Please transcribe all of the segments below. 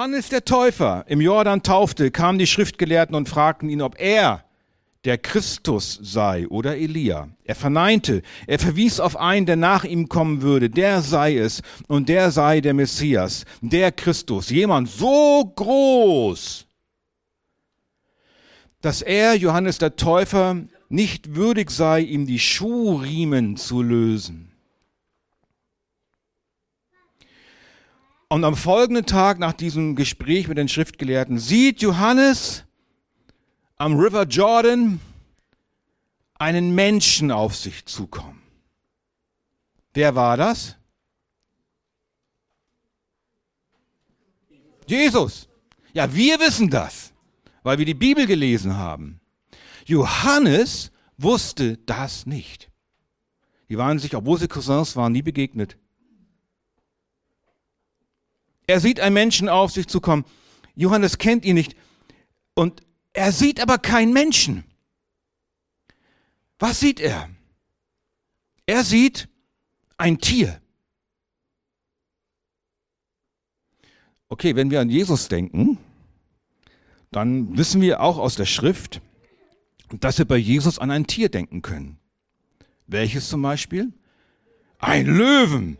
Johannes der Täufer im Jordan taufte, kamen die Schriftgelehrten und fragten ihn, ob er der Christus sei oder Elia. Er verneinte, er verwies auf einen, der nach ihm kommen würde, der sei es und der sei der Messias, der Christus, jemand so groß, dass er, Johannes der Täufer, nicht würdig sei, ihm die Schuhriemen zu lösen. Und am folgenden Tag nach diesem Gespräch mit den Schriftgelehrten sieht Johannes am River Jordan einen Menschen auf sich zukommen. Wer war das? Jesus. Ja, wir wissen das, weil wir die Bibel gelesen haben. Johannes wusste das nicht. Die waren sich, obwohl sie Cousins waren, nie begegnet. Er sieht einen Menschen auf sich zukommen. Johannes kennt ihn nicht. Und er sieht aber keinen Menschen. Was sieht er? Er sieht ein Tier. Okay, wenn wir an Jesus denken, dann wissen wir auch aus der Schrift, dass wir bei Jesus an ein Tier denken können. Welches zum Beispiel? Ein Löwen.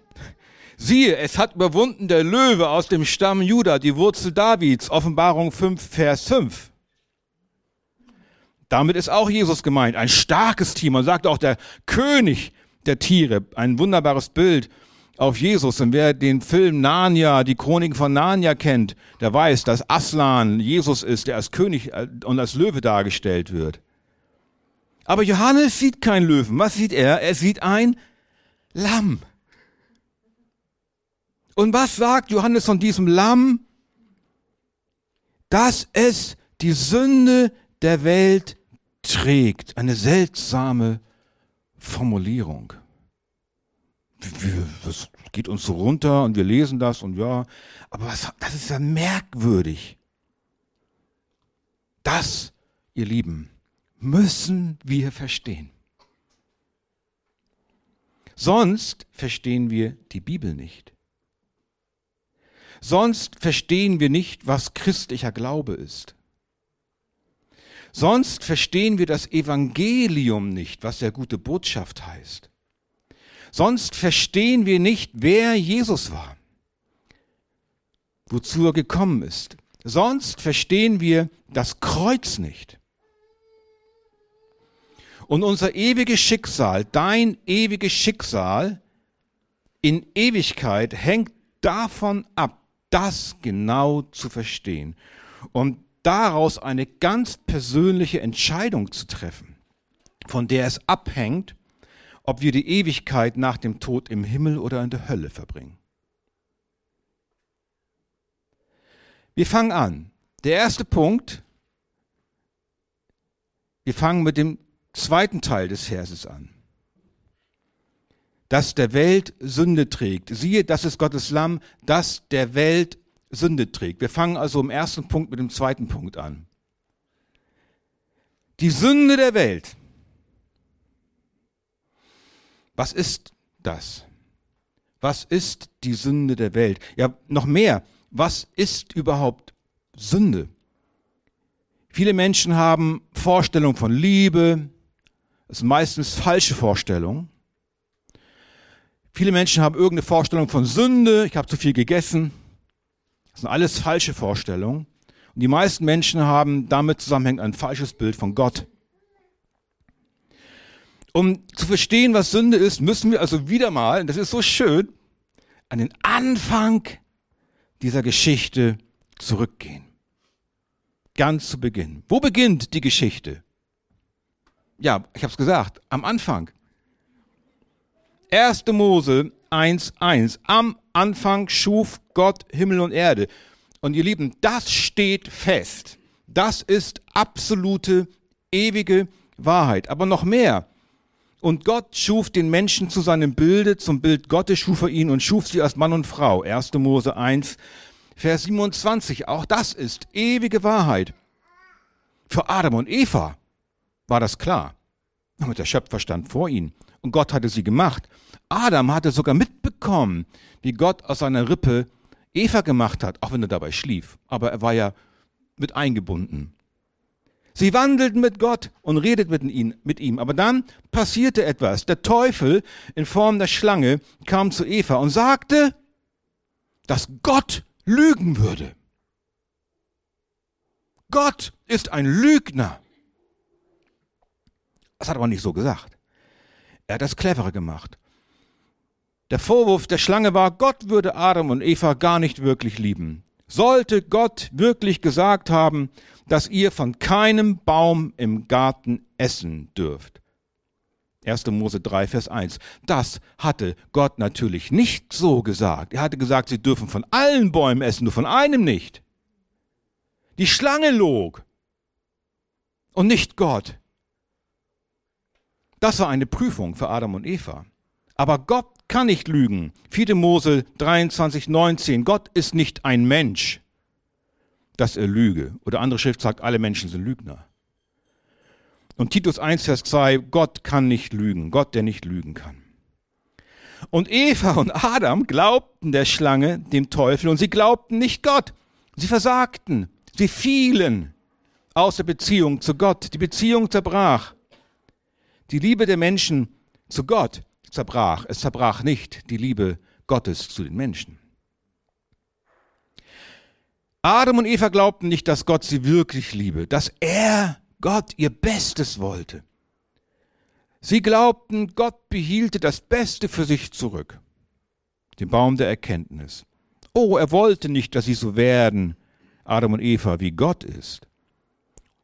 Siehe, es hat überwunden der Löwe aus dem Stamm Juda, die Wurzel Davids, Offenbarung 5, Vers 5. Damit ist auch Jesus gemeint, ein starkes Tier. Man sagt auch der König der Tiere, ein wunderbares Bild auf Jesus. Und wer den Film Narnia, die Chroniken von Narnia kennt, der weiß, dass Aslan Jesus ist, der als König äh, und als Löwe dargestellt wird. Aber Johannes sieht keinen Löwen. Was sieht er? Er sieht ein Lamm. Und was sagt Johannes von diesem Lamm? Dass es die Sünde der Welt trägt. Eine seltsame Formulierung. Das geht uns so runter und wir lesen das und ja, aber was, das ist ja merkwürdig. Das, ihr Lieben, müssen wir verstehen. Sonst verstehen wir die Bibel nicht. Sonst verstehen wir nicht, was christlicher Glaube ist. Sonst verstehen wir das Evangelium nicht, was der gute Botschaft heißt. Sonst verstehen wir nicht, wer Jesus war, wozu er gekommen ist. Sonst verstehen wir das Kreuz nicht. Und unser ewiges Schicksal, dein ewiges Schicksal in Ewigkeit hängt davon ab, das genau zu verstehen. Und daraus eine ganz persönliche Entscheidung zu treffen, von der es abhängt, ob wir die Ewigkeit nach dem Tod im Himmel oder in der Hölle verbringen. Wir fangen an. Der erste Punkt, wir fangen mit dem zweiten Teil des Verses an. Dass der Welt Sünde trägt. Siehe, das ist Gottes Lamm, das der Welt Sünde trägt. Wir fangen also im ersten Punkt mit dem zweiten Punkt an. Die Sünde der Welt. Was ist das? Was ist die Sünde der Welt? Ja, noch mehr. Was ist überhaupt Sünde? Viele Menschen haben Vorstellungen von Liebe. Das sind meistens falsche Vorstellungen. Viele Menschen haben irgendeine Vorstellung von Sünde. Ich habe zu viel gegessen. Das sind alles falsche Vorstellungen. Und die meisten Menschen haben damit zusammenhängend ein falsches Bild von Gott. Um zu verstehen, was Sünde ist, müssen wir also wieder mal, das ist so schön, an den Anfang dieser Geschichte zurückgehen. Ganz zu Beginn. Wo beginnt die Geschichte? Ja, ich habe es gesagt, am Anfang. 1. Mose 1.1. Am Anfang schuf Gott Himmel und Erde. Und ihr Lieben, das steht fest. Das ist absolute, ewige Wahrheit. Aber noch mehr. Und Gott schuf den Menschen zu seinem Bilde, zum Bild Gottes schuf er ihn und schuf sie als Mann und Frau. 1. Mose 1, Vers 27. Auch das ist ewige Wahrheit. Für Adam und Eva war das klar. Und der Schöpfer stand vor ihnen und Gott hatte sie gemacht. Adam hatte sogar mitbekommen, wie Gott aus seiner Rippe Eva gemacht hat, auch wenn er dabei schlief. Aber er war ja mit eingebunden. Sie wandelten mit Gott und redeten mit ihm. Aber dann passierte etwas. Der Teufel in Form der Schlange kam zu Eva und sagte, dass Gott lügen würde. Gott ist ein Lügner. Das hat er aber nicht so gesagt. Er hat das cleverer gemacht. Der Vorwurf der Schlange war, Gott würde Adam und Eva gar nicht wirklich lieben. Sollte Gott wirklich gesagt haben, dass ihr von keinem Baum im Garten essen dürft. 1. Mose 3, Vers 1. Das hatte Gott natürlich nicht so gesagt. Er hatte gesagt, sie dürfen von allen Bäumen essen, nur von einem nicht. Die Schlange log und nicht Gott. Das war eine Prüfung für Adam und Eva. Aber Gott kann nicht lügen. 4. Mose 23, 19. Gott ist nicht ein Mensch, dass er lüge. Oder andere Schrift sagt, alle Menschen sind Lügner. Und Titus 1, Vers 2, Gott kann nicht lügen. Gott, der nicht lügen kann. Und Eva und Adam glaubten der Schlange, dem Teufel, und sie glaubten nicht Gott. Sie versagten. Sie fielen aus der Beziehung zu Gott. Die Beziehung zerbrach. Die Liebe der Menschen zu Gott zerbrach. Es zerbrach nicht die Liebe Gottes zu den Menschen. Adam und Eva glaubten nicht, dass Gott sie wirklich liebe, dass er, Gott, ihr Bestes wollte. Sie glaubten, Gott behielte das Beste für sich zurück, den Baum der Erkenntnis. Oh, er wollte nicht, dass sie so werden, Adam und Eva, wie Gott ist.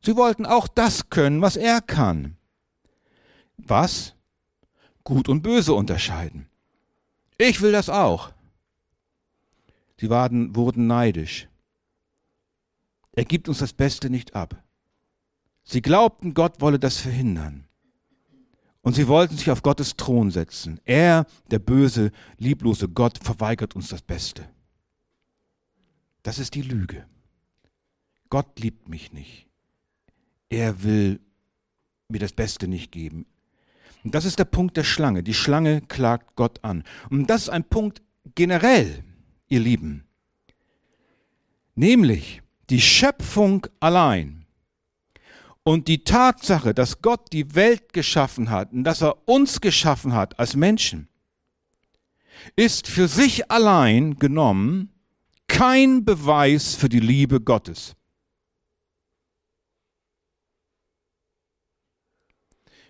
Sie wollten auch das können, was er kann. Was? Gut und Böse unterscheiden. Ich will das auch. Sie waren, wurden neidisch. Er gibt uns das Beste nicht ab. Sie glaubten, Gott wolle das verhindern. Und sie wollten sich auf Gottes Thron setzen. Er, der böse, lieblose Gott, verweigert uns das Beste. Das ist die Lüge. Gott liebt mich nicht. Er will mir das Beste nicht geben. Und das ist der Punkt der Schlange. Die Schlange klagt Gott an. Und das ist ein Punkt generell, ihr Lieben. Nämlich die Schöpfung allein und die Tatsache, dass Gott die Welt geschaffen hat und dass er uns geschaffen hat als Menschen, ist für sich allein genommen kein Beweis für die Liebe Gottes.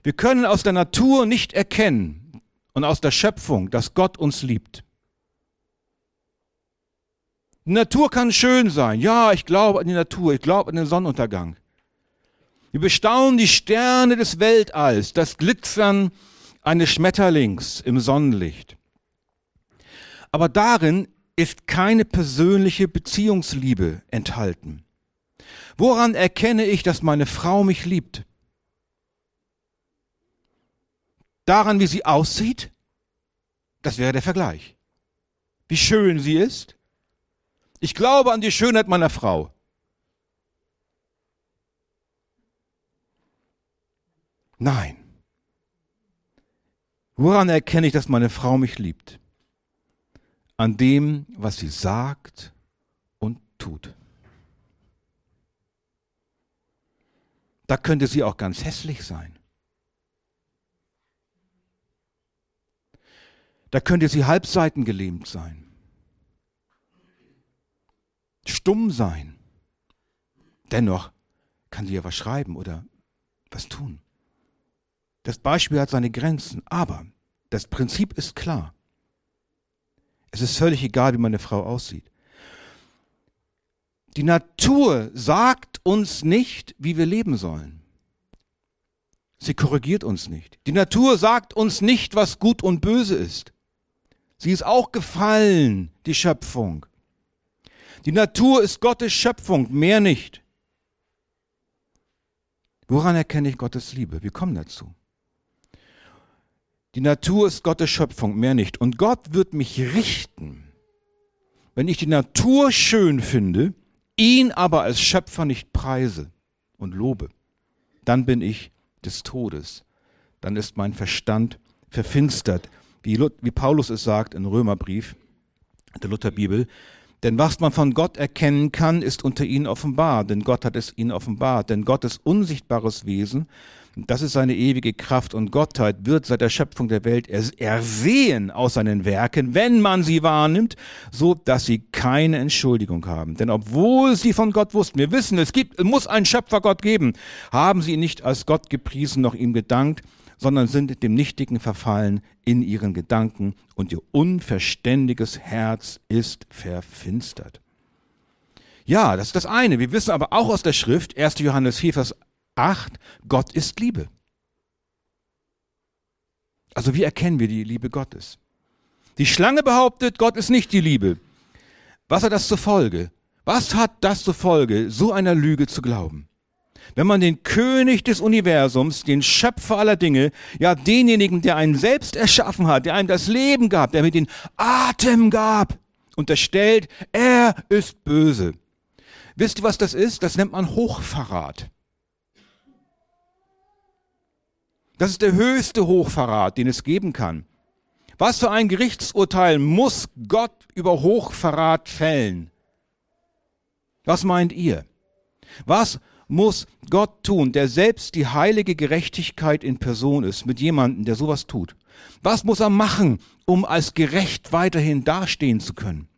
Wir können aus der Natur nicht erkennen und aus der Schöpfung, dass Gott uns liebt. Die Natur kann schön sein. Ja, ich glaube an die Natur, ich glaube an den Sonnenuntergang. Wir bestaunen die Sterne des Weltalls, das Glitzern eines Schmetterlings im Sonnenlicht. Aber darin ist keine persönliche Beziehungsliebe enthalten. Woran erkenne ich, dass meine Frau mich liebt? Daran, wie sie aussieht? Das wäre der Vergleich. Wie schön sie ist? Ich glaube an die Schönheit meiner Frau. Nein. Woran erkenne ich, dass meine Frau mich liebt? An dem, was sie sagt und tut. Da könnte sie auch ganz hässlich sein. Da könnte sie halbseitengelähmt sein, stumm sein. Dennoch kann sie ja was schreiben oder was tun. Das Beispiel hat seine Grenzen, aber das Prinzip ist klar. Es ist völlig egal, wie meine Frau aussieht. Die Natur sagt uns nicht, wie wir leben sollen. Sie korrigiert uns nicht. Die Natur sagt uns nicht, was gut und böse ist. Sie ist auch gefallen, die Schöpfung. Die Natur ist Gottes Schöpfung, mehr nicht. Woran erkenne ich Gottes Liebe? Wir kommen dazu. Die Natur ist Gottes Schöpfung, mehr nicht. Und Gott wird mich richten, wenn ich die Natur schön finde, ihn aber als Schöpfer nicht preise und lobe. Dann bin ich des Todes. Dann ist mein Verstand verfinstert wie, wie Paulus es sagt im Römerbrief, der Lutherbibel, Denn was man von Gott erkennen kann, ist unter ihnen offenbar, denn Gott hat es ihnen offenbart. Denn Gottes unsichtbares Wesen, das ist seine ewige Kraft und Gottheit, wird seit der Schöpfung der Welt ersehen aus seinen Werken, wenn man sie wahrnimmt, so dass sie keine Entschuldigung haben. Denn obwohl sie von Gott wussten, wir wissen, es gibt, es muss einen Schöpfergott geben, haben sie ihn nicht als Gott gepriesen, noch ihm gedankt, sondern sind dem Nichtigen verfallen in ihren Gedanken und ihr unverständiges Herz ist verfinstert. Ja, das ist das eine. Wir wissen aber auch aus der Schrift, 1. Johannes 4, Vers 8, Gott ist Liebe. Also wie erkennen wir die Liebe Gottes? Die Schlange behauptet, Gott ist nicht die Liebe. Was hat das zur Folge? Was hat das zur Folge, so einer Lüge zu glauben? Wenn man den König des Universums, den Schöpfer aller Dinge, ja denjenigen, der einen selbst erschaffen hat, der einem das Leben gab, der mir den Atem gab, unterstellt, er ist böse. Wisst ihr, was das ist? Das nennt man Hochverrat. Das ist der höchste Hochverrat, den es geben kann. Was für ein Gerichtsurteil muss Gott über Hochverrat fällen? Was meint ihr? Was muss Gott tun, der selbst die heilige Gerechtigkeit in Person ist, mit jemandem, der sowas tut? Was muss er machen, um als gerecht weiterhin dastehen zu können?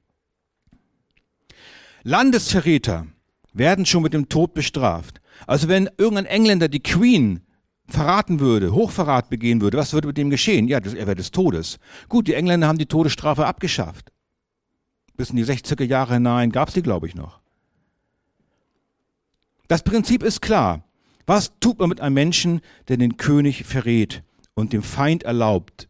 Landesverräter werden schon mit dem Tod bestraft. Also wenn irgendein Engländer die Queen verraten würde, Hochverrat begehen würde, was würde mit dem geschehen? Ja, er wäre des Todes. Gut, die Engländer haben die Todesstrafe abgeschafft. Bis in die 60er Jahre hinein gab es die, glaube ich, noch. Das Prinzip ist klar. Was tut man mit einem Menschen, der den König verrät und dem Feind erlaubt,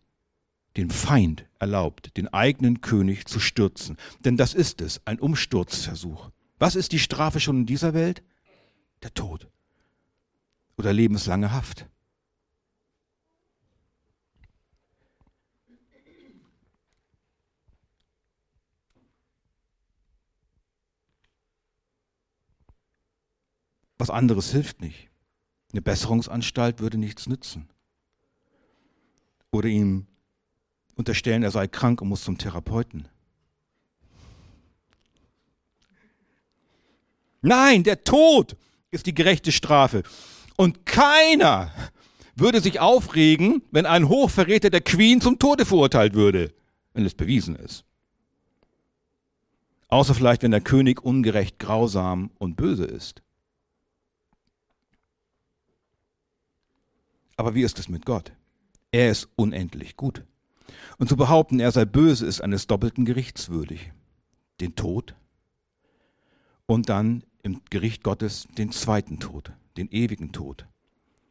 den Feind erlaubt, den eigenen König zu stürzen? Denn das ist es, ein Umsturzversuch. Was ist die Strafe schon in dieser Welt? Der Tod oder lebenslange Haft. Was anderes hilft nicht. Eine Besserungsanstalt würde nichts nützen. Oder ihm unterstellen, er sei krank und muss zum Therapeuten. Nein, der Tod ist die gerechte Strafe. Und keiner würde sich aufregen, wenn ein Hochverräter der Queen zum Tode verurteilt würde, wenn es bewiesen ist. Außer vielleicht, wenn der König ungerecht, grausam und böse ist. Aber wie ist es mit Gott? Er ist unendlich gut. Und zu behaupten, er sei böse, ist eines doppelten Gerichts würdig. Den Tod und dann im Gericht Gottes den zweiten Tod, den ewigen Tod.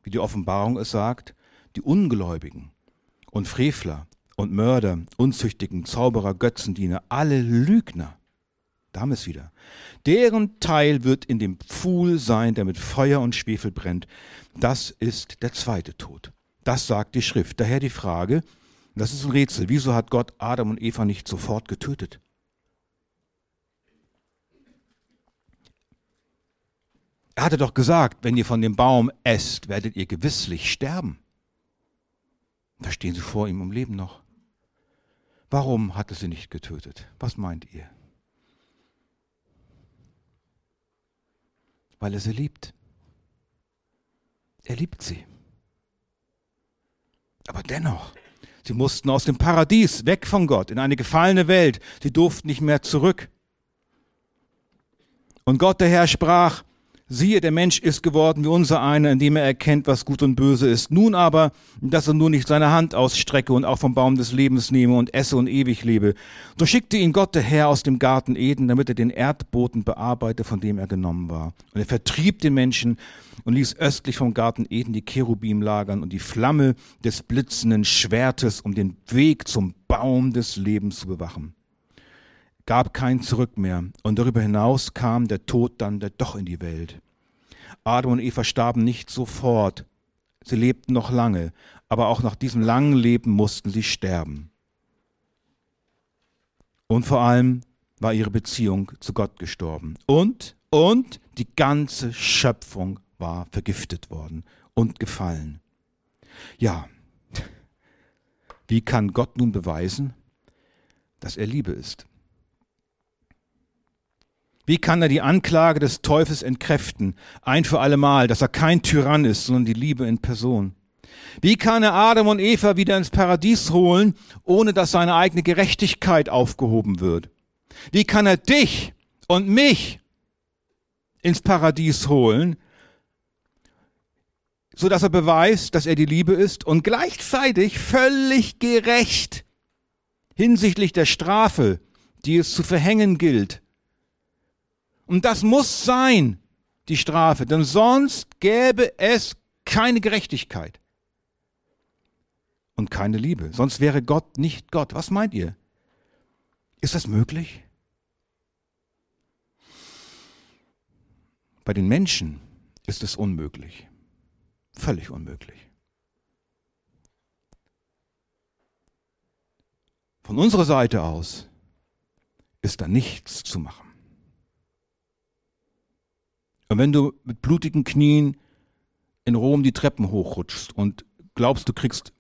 Wie die Offenbarung es sagt, die Ungläubigen und Frevler und Mörder, Unzüchtigen, Zauberer, Götzendiener, alle Lügner, da haben wir es wieder. Deren Teil wird in dem Pfuhl sein, der mit Feuer und Schwefel brennt. Das ist der zweite Tod. Das sagt die Schrift. Daher die Frage, das ist ein Rätsel, wieso hat Gott Adam und Eva nicht sofort getötet? Er hatte doch gesagt, wenn ihr von dem Baum esst, werdet ihr gewisslich sterben. Da stehen sie vor ihm im Leben noch. Warum hat er sie nicht getötet? Was meint ihr? Weil er sie liebt. Er liebt sie. Aber dennoch, sie mussten aus dem Paradies, weg von Gott, in eine gefallene Welt. Sie durften nicht mehr zurück. Und Gott der Herr sprach, Siehe, der Mensch ist geworden wie unser einer, indem er erkennt, was gut und böse ist. Nun aber, dass er nur nicht seine Hand ausstrecke und auch vom Baum des Lebens nehme und esse und ewig lebe. So schickte ihn Gott der Herr aus dem Garten Eden, damit er den Erdboden bearbeite, von dem er genommen war. Und er vertrieb den Menschen und ließ östlich vom Garten Eden die Cherubim lagern und die Flamme des blitzenden Schwertes, um den Weg zum Baum des Lebens zu bewachen gab kein Zurück mehr. Und darüber hinaus kam der Tod dann doch in die Welt. Adam und Eva starben nicht sofort. Sie lebten noch lange, aber auch nach diesem langen Leben mussten sie sterben. Und vor allem war ihre Beziehung zu Gott gestorben. Und, und die ganze Schöpfung war vergiftet worden und gefallen. Ja, wie kann Gott nun beweisen, dass er Liebe ist? Wie kann er die Anklage des Teufels entkräften, ein für allemal, dass er kein Tyrann ist, sondern die Liebe in Person? Wie kann er Adam und Eva wieder ins Paradies holen, ohne dass seine eigene Gerechtigkeit aufgehoben wird? Wie kann er dich und mich ins Paradies holen, so dass er beweist, dass er die Liebe ist und gleichzeitig völlig gerecht hinsichtlich der Strafe, die es zu verhängen gilt, und das muss sein, die Strafe, denn sonst gäbe es keine Gerechtigkeit und keine Liebe. Sonst wäre Gott nicht Gott. Was meint ihr? Ist das möglich? Bei den Menschen ist es unmöglich. Völlig unmöglich. Von unserer Seite aus ist da nichts zu machen. Und wenn du mit blutigen Knien in Rom die Treppen hochrutschst und glaubst, du kriegst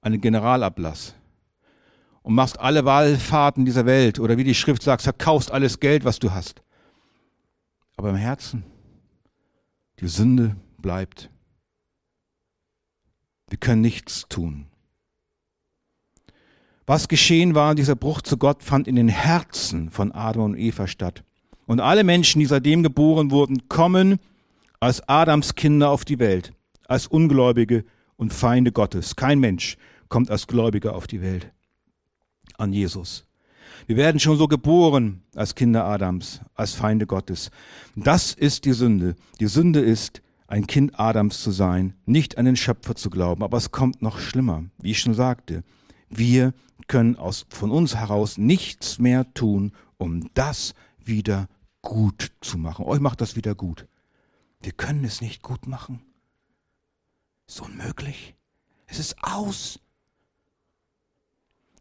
einen Generalablass und machst alle Wallfahrten dieser Welt oder wie die Schrift sagt, verkaufst alles Geld, was du hast. Aber im Herzen, die Sünde bleibt. Wir können nichts tun. Was geschehen war, dieser Bruch zu Gott fand in den Herzen von Adam und Eva statt. Und alle Menschen, die seitdem geboren wurden, kommen als Adams Kinder auf die Welt, als Ungläubige und Feinde Gottes. Kein Mensch kommt als Gläubiger auf die Welt. An Jesus. Wir werden schon so geboren als Kinder Adams, als Feinde Gottes. Das ist die Sünde. Die Sünde ist, ein Kind Adams zu sein, nicht an den Schöpfer zu glauben. Aber es kommt noch schlimmer, wie ich schon sagte. Wir können aus, von uns heraus nichts mehr tun, um das wieder gut zu machen. Euch macht das wieder gut. Wir können es nicht gut machen. Ist unmöglich. Es ist aus.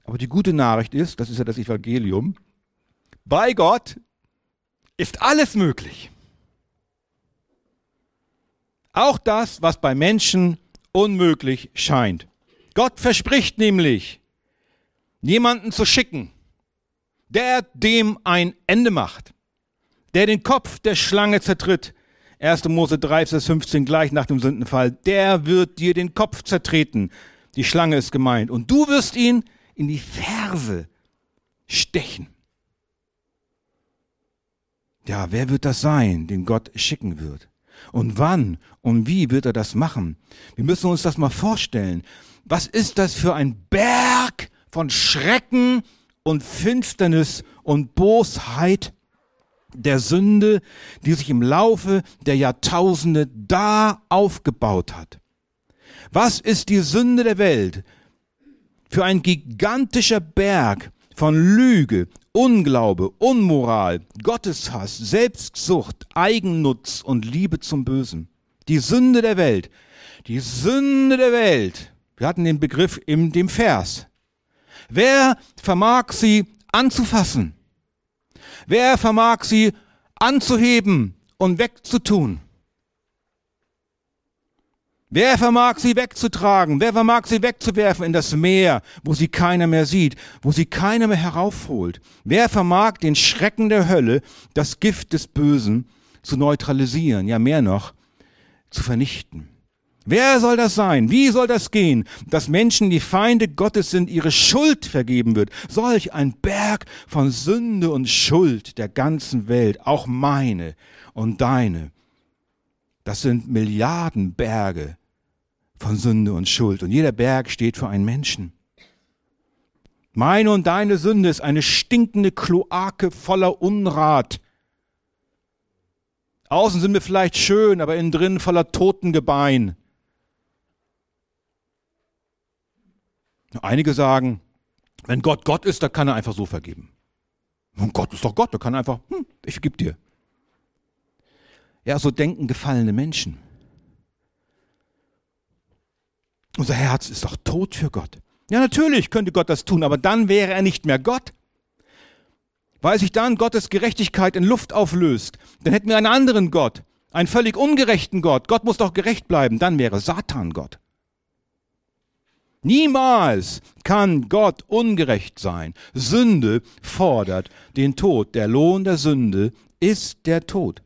Aber die gute Nachricht ist, das ist ja das Evangelium, bei Gott ist alles möglich. Auch das, was bei Menschen unmöglich scheint. Gott verspricht nämlich, jemanden zu schicken, der dem ein Ende macht, der den Kopf der Schlange zertritt. 1. Mose 3, Vers 15, gleich nach dem Sündenfall. Der wird dir den Kopf zertreten. Die Schlange ist gemeint. Und du wirst ihn in die Ferse stechen. Ja, wer wird das sein, den Gott schicken wird? Und wann und wie wird er das machen? Wir müssen uns das mal vorstellen. Was ist das für ein Berg von Schrecken und Finsternis und Bosheit der Sünde, die sich im Laufe der Jahrtausende da aufgebaut hat. Was ist die Sünde der Welt? Für ein gigantischer Berg von Lüge, Unglaube, Unmoral, Gotteshass, Selbstsucht, Eigennutz und Liebe zum Bösen. Die Sünde der Welt. Die Sünde der Welt. Wir hatten den Begriff in dem Vers. Wer vermag sie anzufassen? Wer vermag sie anzuheben und wegzutun? Wer vermag sie wegzutragen? Wer vermag sie wegzuwerfen in das Meer, wo sie keiner mehr sieht, wo sie keiner mehr heraufholt? Wer vermag den Schrecken der Hölle, das Gift des Bösen zu neutralisieren, ja mehr noch, zu vernichten? Wer soll das sein? Wie soll das gehen, dass Menschen, die Feinde Gottes sind, ihre Schuld vergeben wird? Solch ein Berg von Sünde und Schuld der ganzen Welt, auch meine und deine. Das sind Milliarden Berge von Sünde und Schuld. Und jeder Berg steht für einen Menschen. Meine und deine Sünde ist eine stinkende Kloake voller Unrat. Außen sind wir vielleicht schön, aber innen drin voller Totengebein. Einige sagen, wenn Gott Gott ist, dann kann er einfach so vergeben. Und Gott ist doch Gott, der kann einfach, hm, ich vergib dir. Ja, so denken gefallene Menschen. Unser Herz ist doch tot für Gott. Ja, natürlich könnte Gott das tun, aber dann wäre er nicht mehr Gott. Weil sich dann Gottes Gerechtigkeit in Luft auflöst, dann hätten wir einen anderen Gott, einen völlig ungerechten Gott. Gott muss doch gerecht bleiben, dann wäre Satan Gott. Niemals kann Gott ungerecht sein. Sünde fordert den Tod. Der Lohn der Sünde ist der Tod.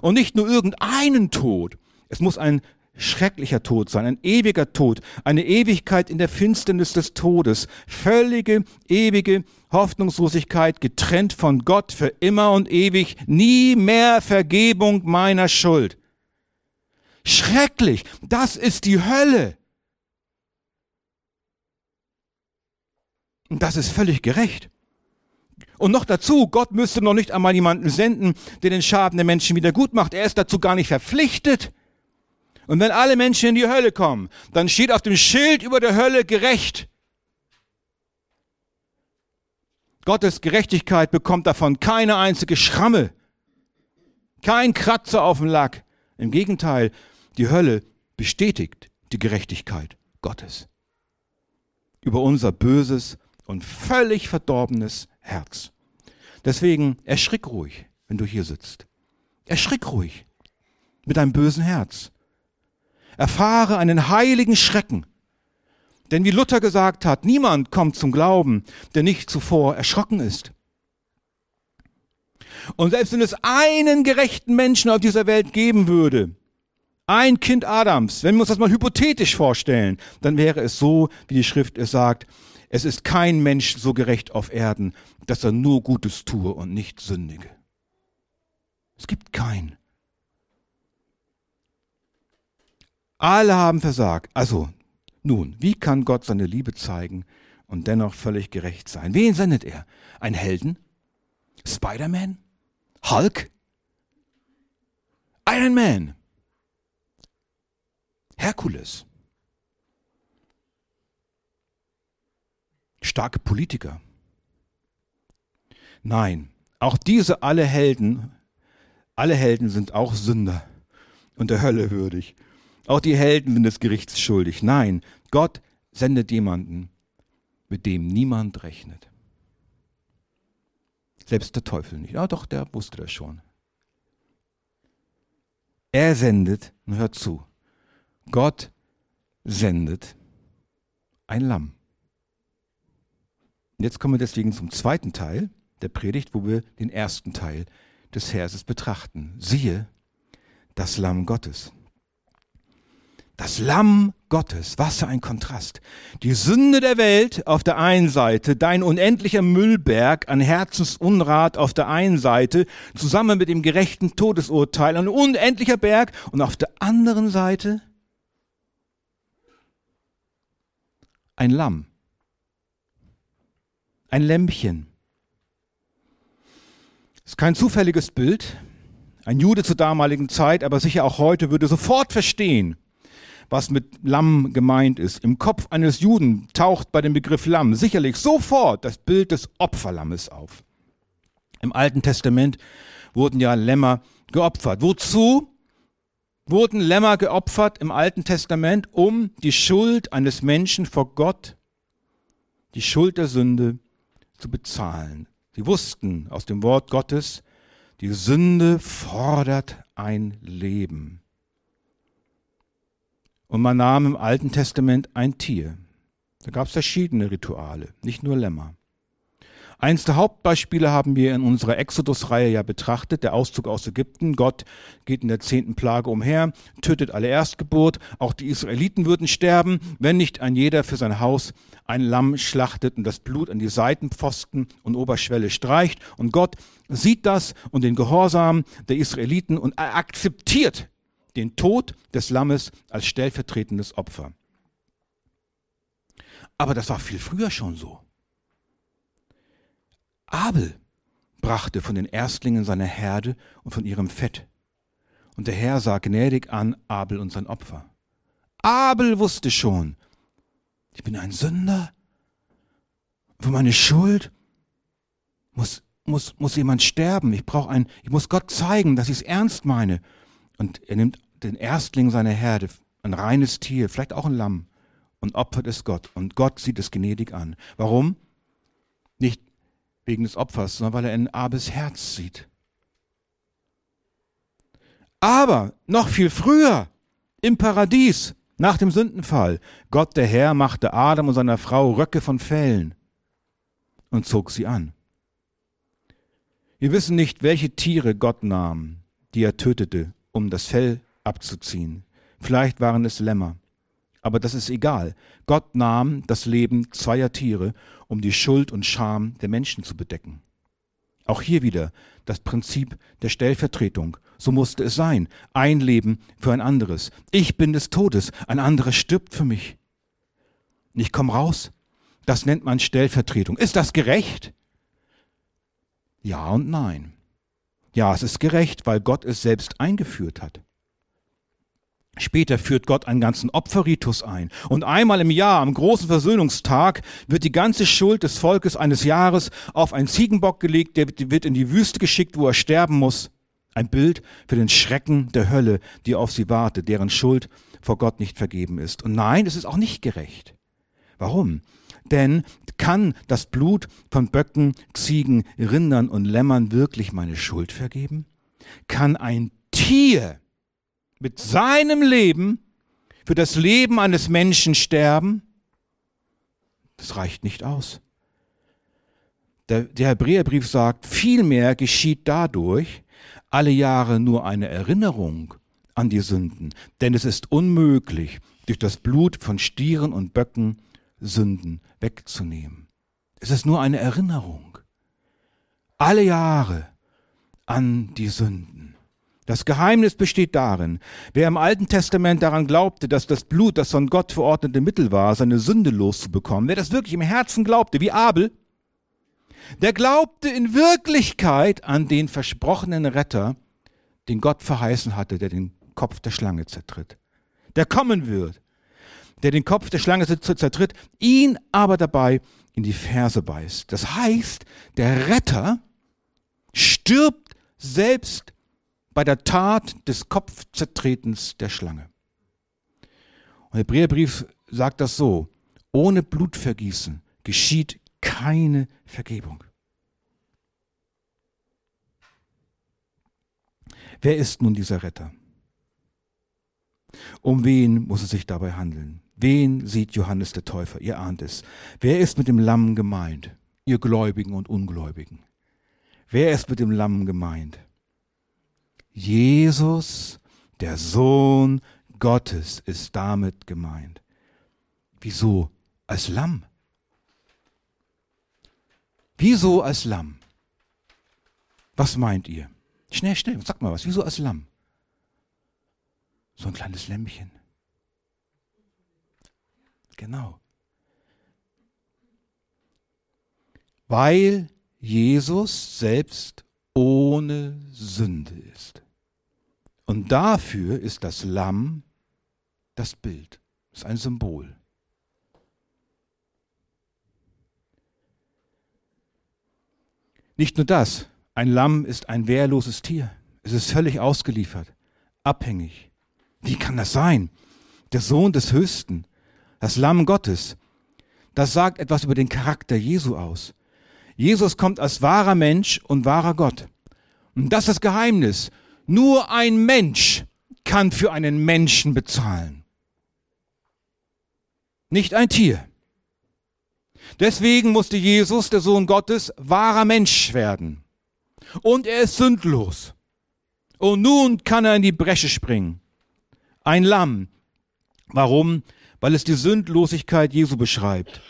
Und nicht nur irgendeinen Tod. Es muss ein schrecklicher Tod sein, ein ewiger Tod, eine Ewigkeit in der Finsternis des Todes, völlige, ewige Hoffnungslosigkeit, getrennt von Gott für immer und ewig, nie mehr Vergebung meiner Schuld. Schrecklich, das ist die Hölle. Und das ist völlig gerecht. Und noch dazu, Gott müsste noch nicht einmal jemanden senden, der den Schaden der Menschen wieder gut macht. Er ist dazu gar nicht verpflichtet. Und wenn alle Menschen in die Hölle kommen, dann steht auf dem Schild über der Hölle gerecht. Gottes Gerechtigkeit bekommt davon keine einzige Schramme, kein Kratzer auf dem Lack. Im Gegenteil, die Hölle bestätigt die Gerechtigkeit Gottes über unser böses und völlig verdorbenes Herz. Deswegen erschrick ruhig, wenn du hier sitzt. Erschrick ruhig mit deinem bösen Herz. Erfahre einen heiligen Schrecken. Denn wie Luther gesagt hat, niemand kommt zum Glauben, der nicht zuvor erschrocken ist. Und selbst wenn es einen gerechten Menschen auf dieser Welt geben würde, ein Kind Adams, wenn wir uns das mal hypothetisch vorstellen, dann wäre es so, wie die Schrift es sagt, es ist kein Mensch so gerecht auf Erden, dass er nur Gutes tue und nicht sündige. Es gibt keinen. Alle haben versagt. Also, nun, wie kann Gott seine Liebe zeigen und dennoch völlig gerecht sein? Wen sendet er? Ein Helden? Spider-Man? Hulk? Iron Man? Herkules? Starke Politiker? Nein, auch diese alle Helden, alle Helden sind auch Sünder und der Hölle würdig. Auch die Helden sind des Gerichts schuldig. Nein, Gott sendet jemanden, mit dem niemand rechnet. Selbst der Teufel nicht. Ja, doch, der wusste das schon. Er sendet, und hört zu, Gott sendet ein Lamm. Und jetzt kommen wir deswegen zum zweiten Teil der Predigt, wo wir den ersten Teil des Verses betrachten. Siehe, das Lamm Gottes. Das Lamm Gottes, was für ein Kontrast. Die Sünde der Welt auf der einen Seite, dein unendlicher Müllberg an Herzensunrat auf der einen Seite, zusammen mit dem gerechten Todesurteil, ein unendlicher Berg und auf der anderen Seite ein Lamm, ein Lämpchen. Ist kein zufälliges Bild. Ein Jude zur damaligen Zeit, aber sicher auch heute, würde sofort verstehen, was mit Lamm gemeint ist. Im Kopf eines Juden taucht bei dem Begriff Lamm sicherlich sofort das Bild des Opferlammes auf. Im Alten Testament wurden ja Lämmer geopfert. Wozu wurden Lämmer geopfert im Alten Testament? Um die Schuld eines Menschen vor Gott, die Schuld der Sünde zu bezahlen. Sie wussten aus dem Wort Gottes, die Sünde fordert ein Leben. Und man nahm im Alten Testament ein Tier. Da gab es verschiedene Rituale, nicht nur Lämmer. Eins der Hauptbeispiele haben wir in unserer Exodus-Reihe ja betrachtet, der Auszug aus Ägypten. Gott geht in der zehnten Plage umher, tötet alle Erstgeburt. Auch die Israeliten würden sterben, wenn nicht ein jeder für sein Haus ein Lamm schlachtet und das Blut an die Seitenpfosten und Oberschwelle streicht. Und Gott sieht das und den Gehorsam der Israeliten und er akzeptiert den Tod des Lammes als stellvertretendes Opfer. Aber das war viel früher schon so. Abel brachte von den Erstlingen seiner Herde und von ihrem Fett. Und der Herr sah gnädig an Abel und sein Opfer. Abel wusste schon, ich bin ein Sünder. Für meine Schuld muss, muss, muss jemand sterben. Ich brauche ein, ich muss Gott zeigen, dass ich es ernst meine. Und er nimmt den Erstling seiner Herde, ein reines Tier, vielleicht auch ein Lamm, und opfert es Gott. Und Gott sieht es gnädig an. Warum? Wegen des Opfers, sondern weil er in Abes Herz sieht. Aber noch viel früher, im Paradies, nach dem Sündenfall, Gott der Herr machte Adam und seiner Frau Röcke von Fellen und zog sie an. Wir wissen nicht, welche Tiere Gott nahm, die er tötete, um das Fell abzuziehen. Vielleicht waren es Lämmer. Aber das ist egal. Gott nahm das Leben zweier Tiere, um die Schuld und Scham der Menschen zu bedecken. Auch hier wieder das Prinzip der Stellvertretung. So musste es sein. Ein Leben für ein anderes. Ich bin des Todes, ein anderer stirbt für mich. Ich komme raus. Das nennt man Stellvertretung. Ist das gerecht? Ja und nein. Ja, es ist gerecht, weil Gott es selbst eingeführt hat. Später führt Gott einen ganzen Opferritus ein. Und einmal im Jahr, am großen Versöhnungstag, wird die ganze Schuld des Volkes eines Jahres auf einen Ziegenbock gelegt, der wird in die Wüste geschickt, wo er sterben muss. Ein Bild für den Schrecken der Hölle, die auf sie wartet, deren Schuld vor Gott nicht vergeben ist. Und nein, es ist auch nicht gerecht. Warum? Denn kann das Blut von Böcken, Ziegen, Rindern und Lämmern wirklich meine Schuld vergeben? Kann ein Tier mit seinem Leben für das Leben eines Menschen sterben? Das reicht nicht aus. Der, der Hebräerbrief sagt, vielmehr geschieht dadurch alle Jahre nur eine Erinnerung an die Sünden, denn es ist unmöglich, durch das Blut von Stieren und Böcken Sünden wegzunehmen. Es ist nur eine Erinnerung. Alle Jahre an die Sünden. Das Geheimnis besteht darin, wer im Alten Testament daran glaubte, dass das Blut das von Gott verordnete Mittel war, seine Sünde loszubekommen, wer das wirklich im Herzen glaubte, wie Abel, der glaubte in Wirklichkeit an den versprochenen Retter, den Gott verheißen hatte, der den Kopf der Schlange zertritt, der kommen wird, der den Kopf der Schlange zertritt, ihn aber dabei in die Ferse beißt. Das heißt, der Retter stirbt selbst bei der Tat des Kopfzertretens der Schlange. Und der Hebräerbrief sagt das so, ohne Blutvergießen geschieht keine Vergebung. Wer ist nun dieser Retter? Um wen muss es sich dabei handeln? Wen sieht Johannes der Täufer? Ihr ahnt es. Wer ist mit dem Lamm gemeint? Ihr Gläubigen und Ungläubigen. Wer ist mit dem Lamm gemeint? Jesus, der Sohn Gottes, ist damit gemeint. Wieso als Lamm? Wieso als Lamm? Was meint ihr? Schnell, schnell, sag mal was. Wieso als Lamm? So ein kleines Lämmchen. Genau. Weil Jesus selbst ohne Sünde ist. Und dafür ist das Lamm das Bild, ist ein Symbol. Nicht nur das, ein Lamm ist ein wehrloses Tier. Es ist völlig ausgeliefert, abhängig. Wie kann das sein? Der Sohn des Höchsten, das Lamm Gottes, das sagt etwas über den Charakter Jesu aus. Jesus kommt als wahrer Mensch und wahrer Gott. Und das ist das Geheimnis. Nur ein Mensch kann für einen Menschen bezahlen. Nicht ein Tier. Deswegen musste Jesus, der Sohn Gottes, wahrer Mensch werden. Und er ist sündlos. Und nun kann er in die Bresche springen. Ein Lamm. Warum? Weil es die Sündlosigkeit Jesu beschreibt.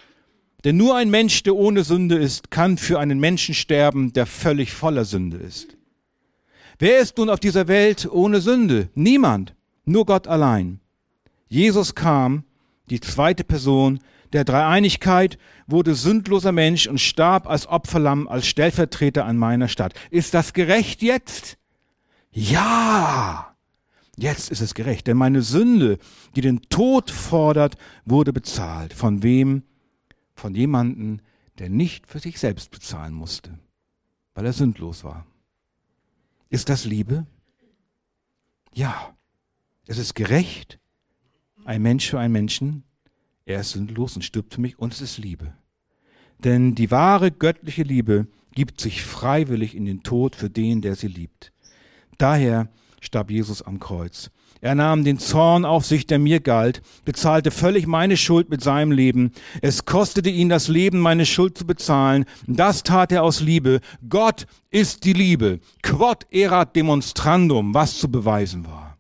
Denn nur ein Mensch, der ohne Sünde ist, kann für einen Menschen sterben, der völlig voller Sünde ist. Wer ist nun auf dieser Welt ohne Sünde? Niemand, nur Gott allein. Jesus kam, die zweite Person der Dreieinigkeit, wurde sündloser Mensch und starb als Opferlamm, als Stellvertreter an meiner Stadt. Ist das gerecht jetzt? Ja! Jetzt ist es gerecht, denn meine Sünde, die den Tod fordert, wurde bezahlt. Von wem? Von jemanden, der nicht für sich selbst bezahlen musste, weil er sündlos war. Ist das Liebe? Ja. Es ist gerecht. Ein Mensch für einen Menschen. Er ist sündlos und stirbt für mich und es ist Liebe. Denn die wahre göttliche Liebe gibt sich freiwillig in den Tod für den, der sie liebt. Daher starb Jesus am Kreuz. Er nahm den Zorn auf sich, der mir galt, bezahlte völlig meine Schuld mit seinem Leben. Es kostete ihn das Leben, meine Schuld zu bezahlen. Das tat er aus Liebe. Gott ist die Liebe. Quod erat demonstrandum, was zu beweisen war.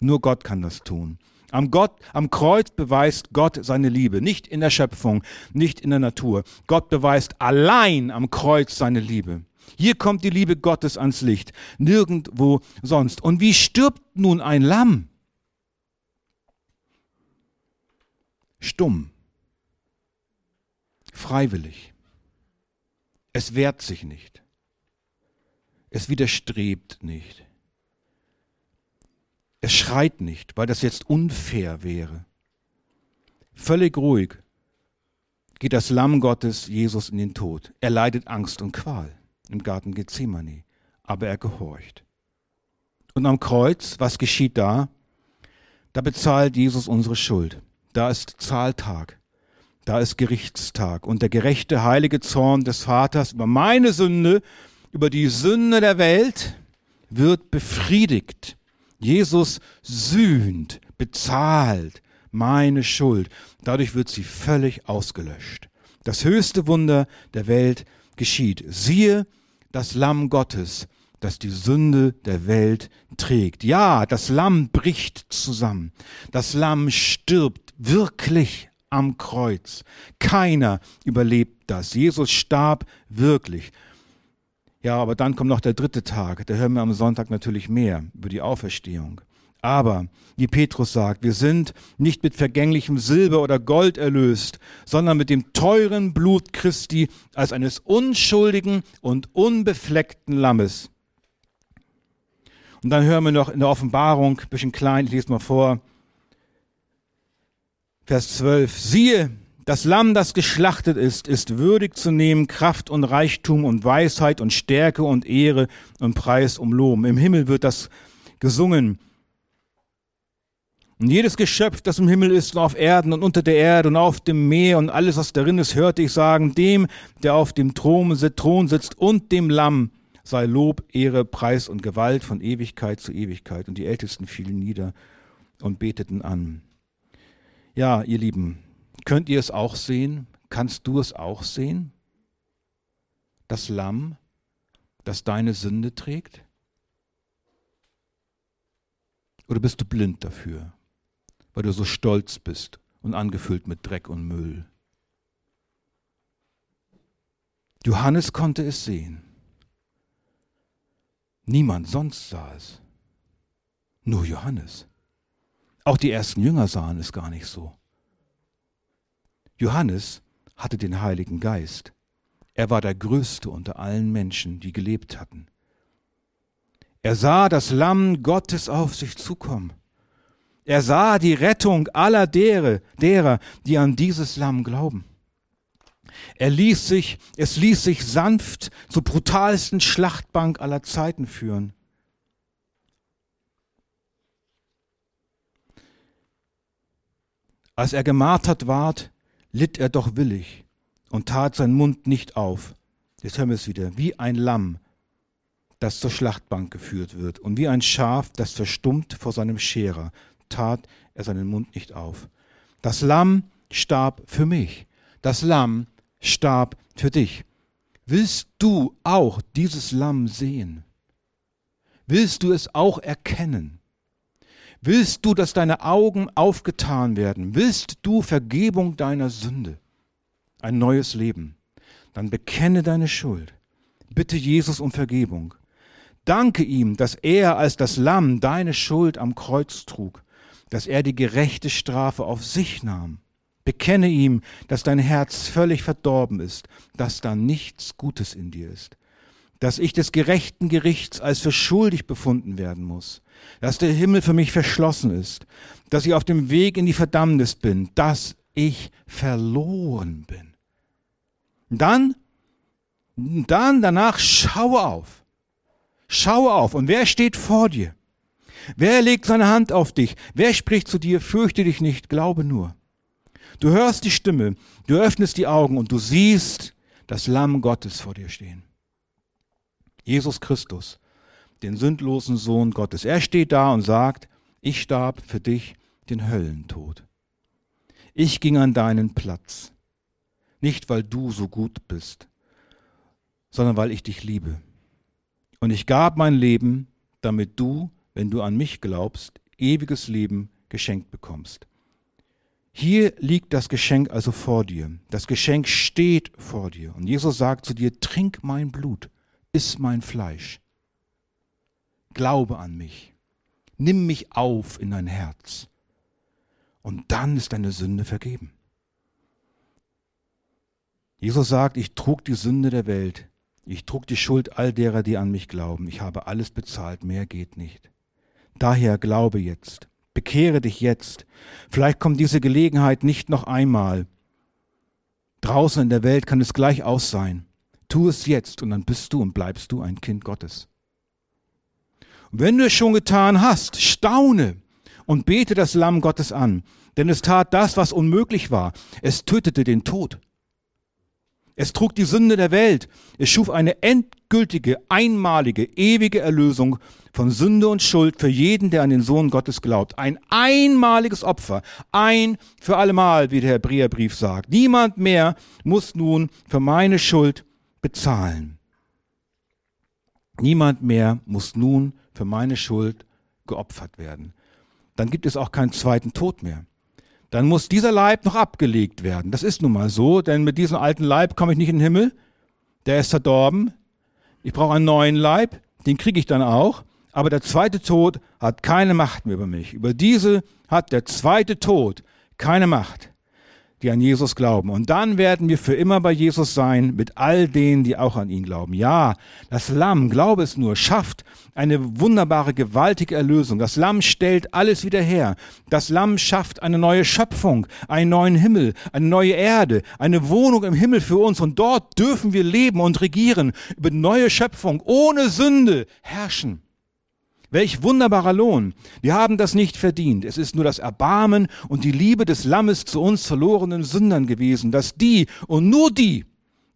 Nur Gott kann das tun. Am, Gott, am Kreuz beweist Gott seine Liebe, nicht in der Schöpfung, nicht in der Natur. Gott beweist allein am Kreuz seine Liebe. Hier kommt die Liebe Gottes ans Licht, nirgendwo sonst. Und wie stirbt nun ein Lamm? Stumm, freiwillig. Es wehrt sich nicht. Es widerstrebt nicht. Es schreit nicht, weil das jetzt unfair wäre. Völlig ruhig geht das Lamm Gottes Jesus in den Tod. Er leidet Angst und Qual im Garten Gethsemane, aber er gehorcht. Und am Kreuz, was geschieht da? Da bezahlt Jesus unsere Schuld. Da ist Zahltag. Da ist Gerichtstag. Und der gerechte, heilige Zorn des Vaters über meine Sünde, über die Sünde der Welt, wird befriedigt. Jesus sühnt, bezahlt meine Schuld. Dadurch wird sie völlig ausgelöscht. Das höchste Wunder der Welt geschieht. Siehe das Lamm Gottes, das die Sünde der Welt trägt. Ja, das Lamm bricht zusammen. Das Lamm stirbt wirklich am Kreuz. Keiner überlebt das. Jesus starb wirklich. Ja, aber dann kommt noch der dritte Tag. Da hören wir am Sonntag natürlich mehr über die Auferstehung. Aber, wie Petrus sagt, wir sind nicht mit vergänglichem Silber oder Gold erlöst, sondern mit dem teuren Blut Christi als eines unschuldigen und unbefleckten Lammes. Und dann hören wir noch in der Offenbarung, ein bisschen klein, ich lese mal vor, Vers 12, siehe, das Lamm, das geschlachtet ist, ist würdig zu nehmen Kraft und Reichtum und Weisheit und Stärke und Ehre und Preis um Lohm. Im Himmel wird das gesungen. Und jedes Geschöpf, das im Himmel ist und auf Erden und unter der Erde und auf dem Meer und alles, was darin ist, hörte ich sagen, dem, der auf dem Thron sitzt und dem Lamm sei Lob, Ehre, Preis und Gewalt von Ewigkeit zu Ewigkeit. Und die Ältesten fielen nieder und beteten an. Ja, ihr Lieben, Könnt ihr es auch sehen? Kannst du es auch sehen? Das Lamm, das deine Sünde trägt? Oder bist du blind dafür, weil du so stolz bist und angefüllt mit Dreck und Müll? Johannes konnte es sehen. Niemand sonst sah es. Nur Johannes. Auch die ersten Jünger sahen es gar nicht so. Johannes hatte den Heiligen Geist. Er war der Größte unter allen Menschen, die gelebt hatten. Er sah das Lamm Gottes auf sich zukommen. Er sah die Rettung aller derer, derer, die an dieses Lamm glauben. Er ließ sich, es ließ sich sanft zur brutalsten Schlachtbank aller Zeiten führen. Als er gemartert ward, litt er doch willig und tat seinen Mund nicht auf. Jetzt hören wir es wieder. Wie ein Lamm, das zur Schlachtbank geführt wird, und wie ein Schaf, das verstummt vor seinem Scherer, tat er seinen Mund nicht auf. Das Lamm starb für mich. Das Lamm starb für dich. Willst du auch dieses Lamm sehen? Willst du es auch erkennen? Willst du, dass deine Augen aufgetan werden? Willst du Vergebung deiner Sünde? Ein neues Leben? Dann bekenne deine Schuld. Bitte Jesus um Vergebung. Danke ihm, dass er als das Lamm deine Schuld am Kreuz trug, dass er die gerechte Strafe auf sich nahm. Bekenne ihm, dass dein Herz völlig verdorben ist, dass da nichts Gutes in dir ist, dass ich des gerechten Gerichts als für schuldig befunden werden muss, dass der Himmel für mich verschlossen ist, dass ich auf dem Weg in die Verdammnis bin, dass ich verloren bin. Dann, dann danach schaue auf. Schaue auf. Und wer steht vor dir? Wer legt seine Hand auf dich? Wer spricht zu dir? Fürchte dich nicht, glaube nur. Du hörst die Stimme, du öffnest die Augen und du siehst das Lamm Gottes vor dir stehen. Jesus Christus den sündlosen Sohn Gottes. Er steht da und sagt, ich starb für dich den Höllentod. Ich ging an deinen Platz, nicht weil du so gut bist, sondern weil ich dich liebe. Und ich gab mein Leben, damit du, wenn du an mich glaubst, ewiges Leben geschenkt bekommst. Hier liegt das Geschenk also vor dir. Das Geschenk steht vor dir. Und Jesus sagt zu dir, trink mein Blut, iss mein Fleisch. Glaube an mich. Nimm mich auf in dein Herz. Und dann ist deine Sünde vergeben. Jesus sagt, ich trug die Sünde der Welt. Ich trug die Schuld all derer, die an mich glauben. Ich habe alles bezahlt, mehr geht nicht. Daher glaube jetzt. Bekehre dich jetzt. Vielleicht kommt diese Gelegenheit nicht noch einmal. Draußen in der Welt kann es gleich aus sein. Tu es jetzt und dann bist du und bleibst du ein Kind Gottes. Und wenn du es schon getan hast, staune und bete das Lamm Gottes an, denn es tat das, was unmöglich war. Es tötete den Tod. Es trug die Sünde der Welt. Es schuf eine endgültige, einmalige, ewige Erlösung von Sünde und Schuld für jeden, der an den Sohn Gottes glaubt. Ein einmaliges Opfer. Ein für allemal, wie der Hebräerbrief sagt. Niemand mehr muss nun für meine Schuld bezahlen. Niemand mehr muss nun für meine Schuld geopfert werden. Dann gibt es auch keinen zweiten Tod mehr dann muss dieser Leib noch abgelegt werden. Das ist nun mal so, denn mit diesem alten Leib komme ich nicht in den Himmel. Der ist verdorben. Ich brauche einen neuen Leib, den kriege ich dann auch. Aber der zweite Tod hat keine Macht mehr über mich. Über diese hat der zweite Tod keine Macht die an Jesus glauben. Und dann werden wir für immer bei Jesus sein mit all denen, die auch an ihn glauben. Ja, das Lamm, glaube es nur, schafft eine wunderbare, gewaltige Erlösung. Das Lamm stellt alles wieder her. Das Lamm schafft eine neue Schöpfung, einen neuen Himmel, eine neue Erde, eine Wohnung im Himmel für uns. Und dort dürfen wir leben und regieren über neue Schöpfung, ohne Sünde herrschen. Welch wunderbarer Lohn. Wir haben das nicht verdient. Es ist nur das Erbarmen und die Liebe des Lammes zu uns verlorenen Sündern gewesen, dass die und nur die,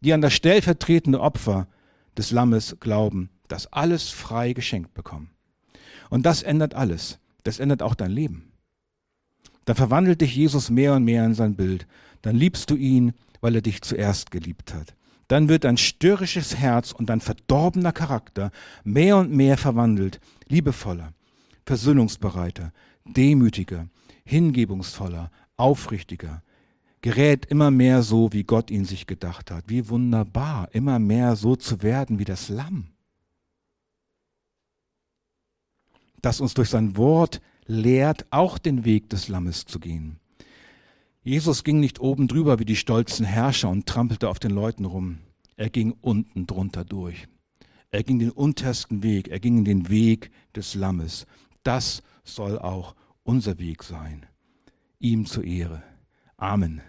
die an das stellvertretende Opfer des Lammes glauben, das alles frei geschenkt bekommen. Und das ändert alles. Das ändert auch dein Leben. Dann verwandelt dich Jesus mehr und mehr in sein Bild. Dann liebst du ihn, weil er dich zuerst geliebt hat dann wird dein störrisches Herz und dein verdorbener Charakter mehr und mehr verwandelt, liebevoller, versöhnungsbereiter, demütiger, hingebungsvoller, aufrichtiger, gerät immer mehr so, wie Gott ihn sich gedacht hat. Wie wunderbar, immer mehr so zu werden wie das Lamm, das uns durch sein Wort lehrt, auch den Weg des Lammes zu gehen. Jesus ging nicht oben drüber wie die stolzen Herrscher und trampelte auf den Leuten rum. Er ging unten drunter durch. Er ging den untersten Weg. Er ging den Weg des Lammes. Das soll auch unser Weg sein. Ihm zur Ehre. Amen.